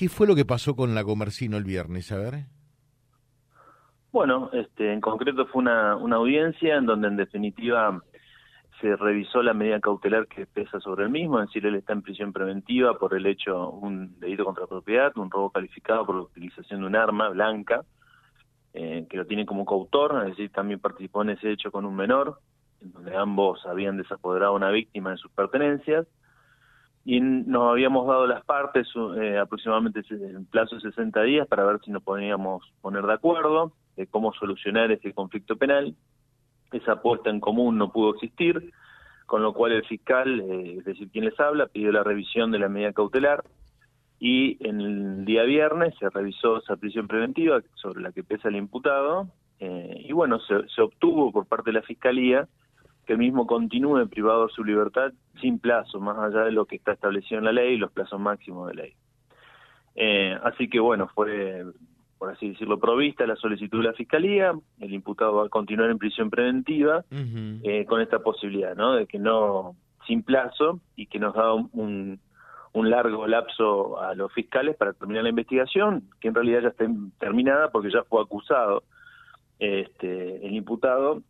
¿Qué fue lo que pasó con la Comercino el viernes? A ver. Bueno, este, en concreto fue una, una audiencia en donde en definitiva se revisó la medida cautelar que pesa sobre el mismo, es decir, él está en prisión preventiva por el hecho, un delito contra propiedad, un robo calificado por la utilización de un arma blanca, eh, que lo tiene como coautor, es decir, también participó en ese hecho con un menor, en donde ambos habían desapoderado a una víctima de sus pertenencias, y nos habíamos dado las partes eh, aproximadamente en plazo de 60 días para ver si nos podíamos poner de acuerdo de cómo solucionar ese conflicto penal. Esa apuesta en común no pudo existir, con lo cual el fiscal, eh, es decir, quien les habla, pidió la revisión de la medida cautelar y el día viernes se revisó esa prisión preventiva sobre la que pesa el imputado eh, y bueno, se obtuvo por parte de la fiscalía que el mismo continúe privado de su libertad sin plazo, más allá de lo que está establecido en la ley y los plazos máximos de ley. Eh, así que bueno, fue, por así decirlo, provista la solicitud de la Fiscalía, el imputado va a continuar en prisión preventiva eh, con esta posibilidad, ¿no? De que no, sin plazo y que nos da un, un largo lapso a los fiscales para terminar la investigación, que en realidad ya está terminada porque ya fue acusado este, el imputado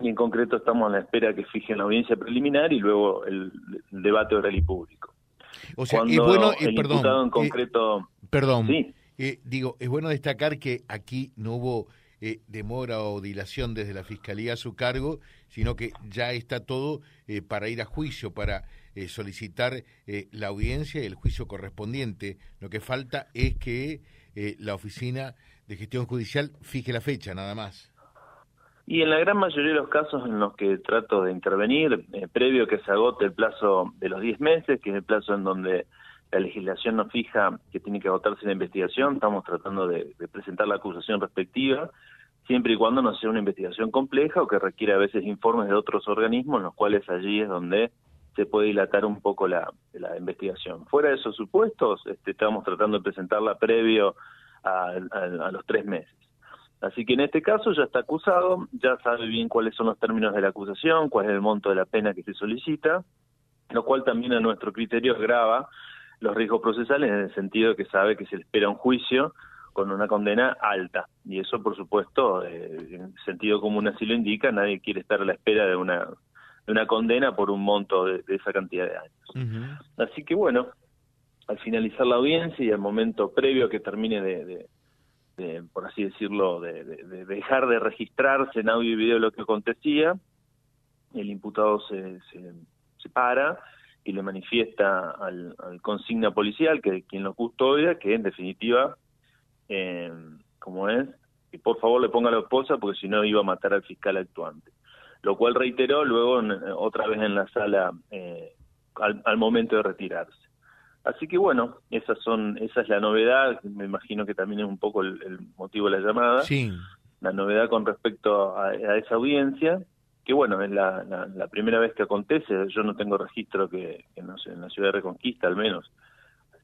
y en concreto estamos a la espera que fijen la audiencia preliminar y luego el, debate oral y público. O sea, es bueno, el perdón, en concreto... perdón, eh, digo, es bueno destacar que aquí no hubo eh, demora o dilación desde la Fiscalía a su cargo, sino que ya está todo eh, para ir a juicio, para solicitar la audiencia y el juicio correspondiente. Lo que falta es que la Oficina de Gestión Judicial fije la fecha, nada más. Y en la gran mayoría de los casos en los que trato de intervenir, eh, previo que se agote el plazo de los 10 meses, que es el plazo en donde la legislación nos fija que tiene que agotarse la investigación, estamos tratando de, presentar la acusación respectiva, siempre y cuando no sea una investigación compleja o que requiera a veces informes de otros organismos, en los cuales allí es donde se puede dilatar un poco la, investigación. Fuera de esos supuestos, este, estamos tratando de presentarla previo a los tres meses. Así que en este caso ya está acusado, ya sabe bien cuáles son los términos de la acusación, cuál es el monto de la pena que se solicita, lo cual también a nuestro criterio grava los riesgos procesales en el sentido de que sabe que se le espera un juicio con una condena alta. Y eso, por supuesto, eh, en sentido común así lo indica, nadie quiere estar a la espera de una, de una condena por un monto de, esa cantidad de años. Así que bueno, al finalizar la audiencia y al momento previo a que termine de por así decirlo, de, dejar de registrarse en audio y video lo que acontecía, el imputado se, se, para y le manifiesta al, consigna policial, que quien lo custodia, que en definitiva, eh, como es, que por favor le ponga la esposa porque si no iba a matar al fiscal actuante. Lo cual reiteró luego otra vez en la sala eh, al momento de retirarse. Así que bueno, esas son, esa es la novedad, me imagino que también es un poco el, motivo de la llamada. Sí. La novedad con respecto a, esa audiencia, que bueno, es la, la, primera vez que acontece, yo no tengo registro que, no sé, en la ciudad de Reconquista al menos,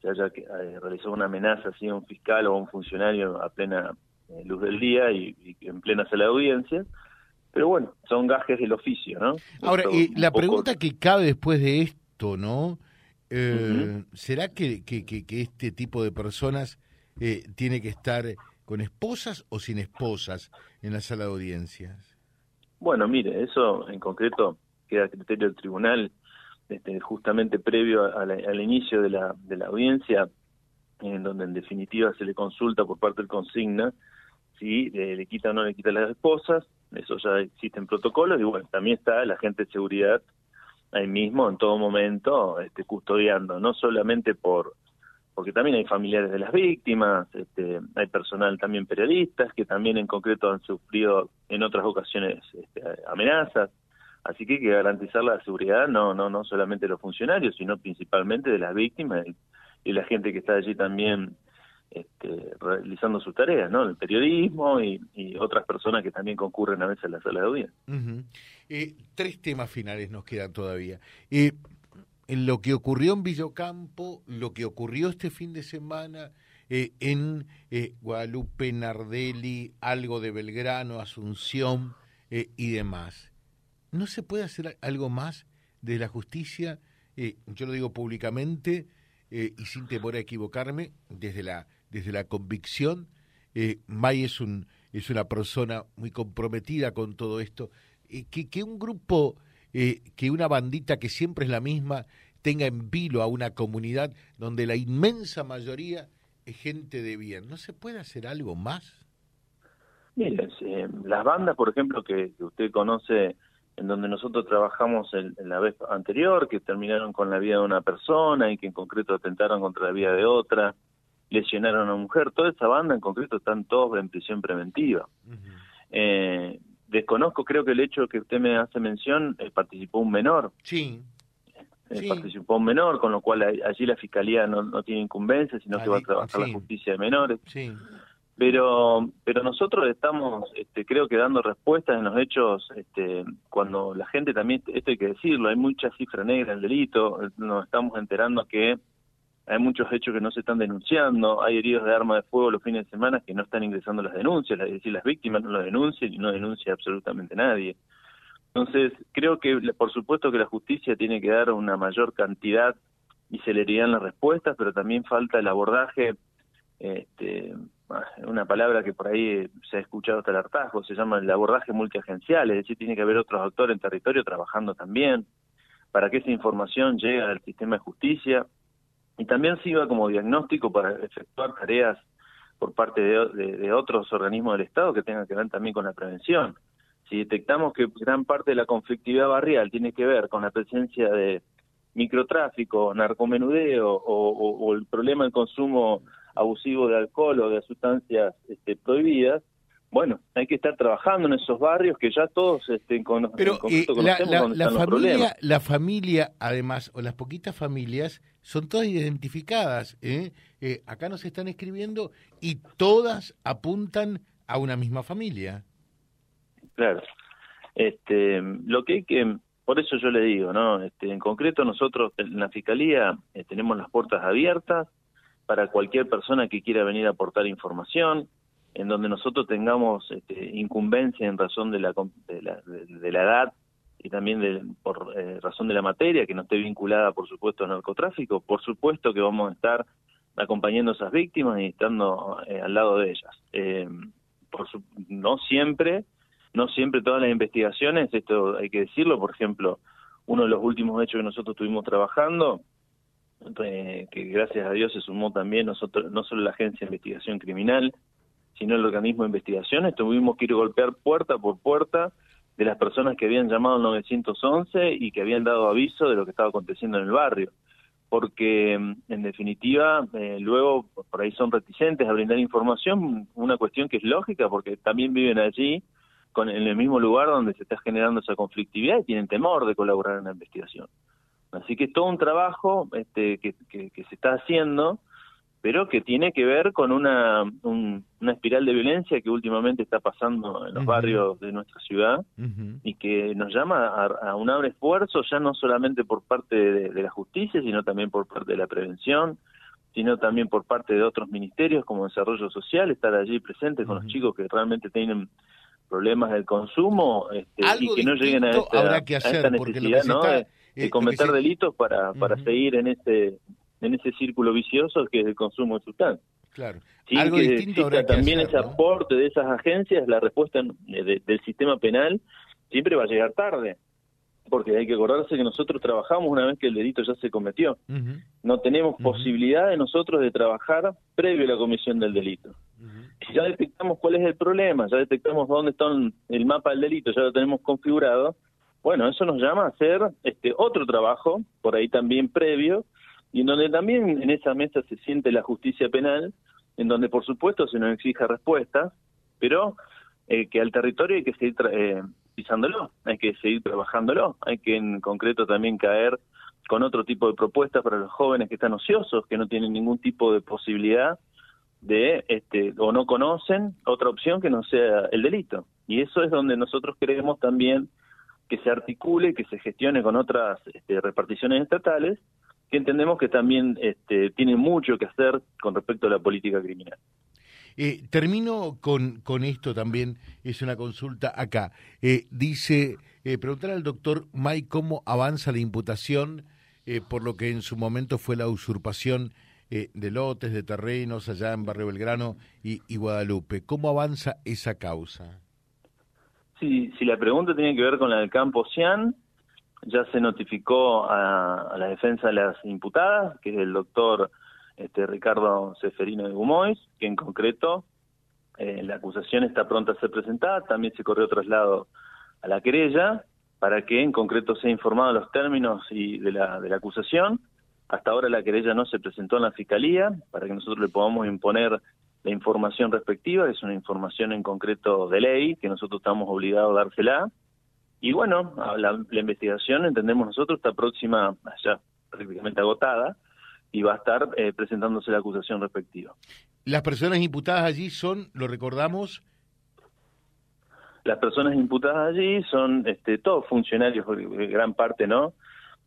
se haya eh, realizado una amenaza así a un fiscal o a un funcionario a plena eh, luz del día y, en plena sala de audiencia. Pero bueno, son gajes del oficio, ¿no? Ahora, y la pregunta que cabe después de esto, ¿no? Eh, ¿Será que, que, que, este tipo de personas eh, tiene que estar con esposas o sin esposas en la sala de audiencias? Bueno, mire, eso en concreto queda a criterio del tribunal, este, justamente previo al inicio de la, de la audiencia, en donde en definitiva se le consulta por parte del consigna si eh, le quita o no le quita las esposas, eso ya existen protocolos, y bueno, también está el agente de seguridad ahí mismo en todo momento este, custodiando, no solamente por porque también hay familiares de las víctimas, este, hay personal también periodistas que también en concreto han sufrido en otras ocasiones este, amenazas, así que hay que garantizar la seguridad no no no solamente de los funcionarios, sino principalmente de las víctimas y, y la gente que está allí también este, realizando sus tareas, ¿no? El periodismo y, otras personas que también concurren a veces a la sala de audiencia. Eh, tres temas finales nos quedan todavía. Eh, en lo que ocurrió en Villocampo, lo que ocurrió este fin de semana eh, en Guadalupe, Nardelli, algo de Belgrano, Asunción y demás. ¿No se puede hacer algo más de la justicia? yo lo digo públicamente, y sin temor a equivocarme, desde la, desde la convicción, May es, un, es una persona muy comprometida con todo esto, que, que un grupo, que una bandita que siempre es la misma, tenga en vilo a una comunidad donde la inmensa mayoría es gente de bien. ¿No se puede hacer algo más? Mire, eh, las bandas, por ejemplo, que, usted conoce, en donde nosotros trabajamos en, la vez anterior, que terminaron con la vida de una persona y que en concreto atentaron contra la vida de otra, lesionaron a una mujer, toda esa banda en concreto están todos en prisión preventiva. eh, desconozco, creo que el hecho que usted me hace mención, eh, participó un menor. Sí. Eh, participó un menor, con lo cual allí la fiscalía no, no tiene incumbencia, sino que va a trabajar la justicia de menores. Sí. Pero, pero nosotros estamos, este, creo que dando respuestas en los hechos, este, cuando la gente también, esto hay que decirlo, hay mucha cifra negra en el delito, nos estamos enterando que hay muchos hechos que no se están denunciando, hay heridos de arma de fuego los fines de semana que no están ingresando las denuncias, es decir, las víctimas no lo denuncian y no denuncia absolutamente nadie. Entonces, creo que por supuesto que la justicia tiene que dar una mayor cantidad y celeridad en las respuestas, pero también falta el abordaje, este, una palabra que por ahí se ha escuchado hasta el hartazgo, se llama el abordaje multiagencial, es decir, tiene que haber otros actores en territorio trabajando también para que esa información llegue al sistema de justicia y también sirva como diagnóstico para efectuar tareas por parte de otros organismos del Estado que tengan que ver también con la prevención. Si detectamos que gran parte de la conflictividad barrial tiene que ver con la presencia de microtráfico, narcomenudeo o, el problema del consumo abusivo de alcohol o de sustancias este, prohibidas, bueno, hay que estar trabajando en esos barrios que ya todos este, con, Pero eh, la, la, familia, la familia, además, o las poquitas familias, son todas identificadas. ¿eh? Eh, acá nos están escribiendo y todas apuntan a una misma familia. Claro. Este, lo que hay que, por eso yo le digo, ¿no? Este, en concreto nosotros en la Fiscalía eh, tenemos las puertas abiertas para cualquier persona que quiera venir a aportar información, en donde nosotros tengamos este, incumbencia en razón de la, de la, de, la edad y también de, por eh, razón de la materia, que no esté vinculada, por supuesto, al narcotráfico, por supuesto que vamos a estar acompañando a esas víctimas y estando eh, al lado de ellas. por no siempre no siempre todas las investigaciones, esto hay que decirlo, por ejemplo, uno de los últimos hechos que nosotros estuvimos trabajando, eh, que gracias a Dios se sumó también nosotros, no solo la Agencia de Investigación Criminal, sino el organismo de investigaciones, tuvimos que ir a golpear puerta por puerta de las personas que habían llamado al 911 y que habían dado aviso de lo que estaba aconteciendo en el barrio. Porque, en definitiva, eh, luego por ahí son reticentes a brindar información, una cuestión que es lógica porque también viven allí con, en el mismo lugar donde se está generando esa conflictividad y tienen temor de colaborar en la investigación. Así que es todo un trabajo este, que, que, se está haciendo, pero que tiene que ver con una, una espiral de violencia que últimamente está pasando en los barrios de nuestra ciudad y que nos llama a, un abre esfuerzo ya no solamente por parte de, la justicia, sino también por parte de la prevención, sino también por parte de otros ministerios como Desarrollo Social, estar allí presentes con los chicos que realmente tienen problemas del consumo este, y que no lleguen a esta, que hacer, necesidad ¿no? de, eh, cometer delitos para, para seguir en ese en ese círculo vicioso que es el consumo de sustancias. Claro. Algo que distinto también ese aporte de esas agencias, la respuesta del sistema penal siempre va a llegar tarde, porque hay que acordarse que nosotros trabajamos una vez que el delito ya se cometió. No tenemos posibilidad de nosotros de trabajar previo a la comisión del delito si ya detectamos cuál es el problema, ya detectamos dónde está el mapa del delito, ya lo tenemos configurado, bueno, eso nos llama a hacer este otro trabajo, por ahí también previo, y en donde también en esa mesa se siente la justicia penal, en donde por supuesto se nos exige respuestas, pero eh, que al territorio hay que seguir eh, pisándolo, hay que seguir trabajándolo, hay que en concreto también caer con otro tipo de propuestas para los jóvenes que están ociosos, que no tienen ningún tipo de posibilidad de este o no conocen otra opción que no sea el delito. Y eso es donde nosotros queremos también que se articule que se gestione con otras este, reparticiones estatales que entendemos que también este, tienen mucho que hacer con respecto a la política criminal eh, termino con, con esto también, es una consulta acá. Eh, dice, eh, preguntar al doctor May cómo avanza la imputación por lo que en su momento fue la usurpación de lotes, de terrenos allá en Barrio Belgrano y, Guadalupe. ¿Cómo avanza esa causa? Sí, si la pregunta tiene que ver con la del campo Cian, ya se notificó a, la defensa de las imputadas, que es el doctor este, Ricardo Seferino de Gumois, que en concreto eh, la acusación está pronta a ser presentada, también se corrió traslado a la querella para que en concreto sea informado los términos y de la, de la acusación. Hasta ahora la querella no se presentó en la fiscalía para que nosotros le podamos imponer la información respectiva, es una información en concreto de ley que nosotros estamos obligados a dársela y bueno, la, investigación, entendemos nosotros, está próxima, ya prácticamente agotada, y va a estar eh, presentándose la acusación respectiva. ¿Las personas imputadas allí son, lo recordamos? Las personas imputadas allí son este, todos funcionarios, gran parte, ¿no?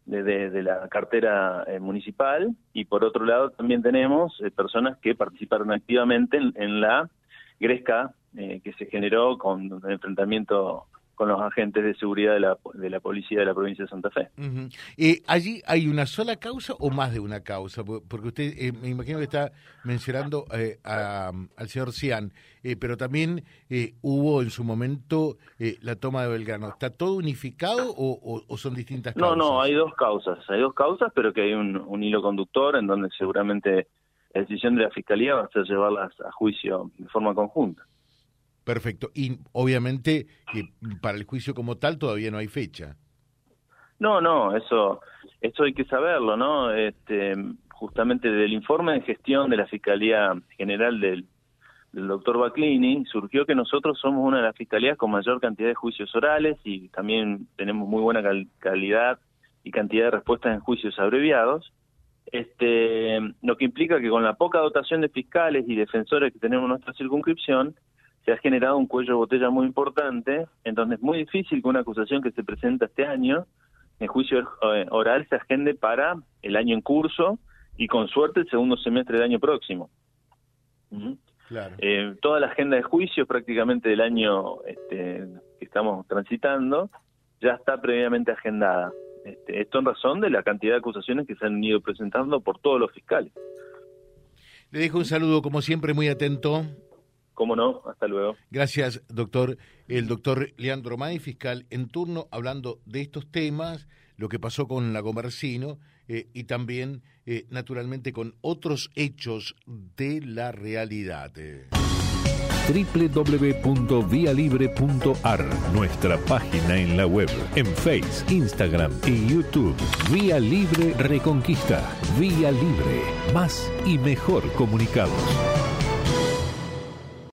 De, la cartera eh, municipal y por otro lado también tenemos eh, personas que participaron activamente en, la gresca que se generó con el enfrentamiento con los agentes de seguridad de la, de la policía de la provincia de Santa Fe. Eh, ¿Allí hay una sola causa o más de una causa? Porque usted, eh, me imagino que está mencionando eh, al señor Cian, pero también hubo en su momento la toma de Belgrano. ¿Está todo unificado o, son distintas causas? No, no, hay dos causas. Hay dos causas, pero que hay un, un hilo conductor en donde seguramente la decisión de la Fiscalía va a ser llevarlas a juicio de forma conjunta. Perfecto. Y obviamente que para el juicio como tal todavía no hay fecha. No, no, eso, eso hay que saberlo, ¿no? Este, justamente del informe de gestión de la Fiscalía General del, del doctor Baclini, surgió que nosotros somos una de las fiscalías con mayor cantidad de juicios orales y también tenemos muy buena calidad y cantidad de respuestas en juicios abreviados. Este, lo que implica que con la poca dotación de fiscales y defensores que tenemos en nuestra circunscripción, se ha generado un cuello de botella muy importante, entonces es muy difícil que una acusación que se presenta este año, en juicio eh, oral, se agende para el año en curso y con suerte el segundo semestre del año próximo. Eh, toda la agenda de juicios prácticamente del año este, que estamos transitando ya está previamente agendada. Este, esto en razón de la cantidad de acusaciones que se han ido presentando por todos los fiscales. Le dejo un saludo, como siempre, muy atento. Cómo no, hasta luego. Gracias, doctor. El doctor Leandro May, fiscal en turno, hablando de estos temas, lo que pasó con la Comercino eh, y también, eh, naturalmente, con otros hechos de la realidad www.vialibre.ar, nuestra página en la web, en Face, Instagram y YouTube. Vía Libre Reconquista. Vía Libre. Más y mejor comunicados.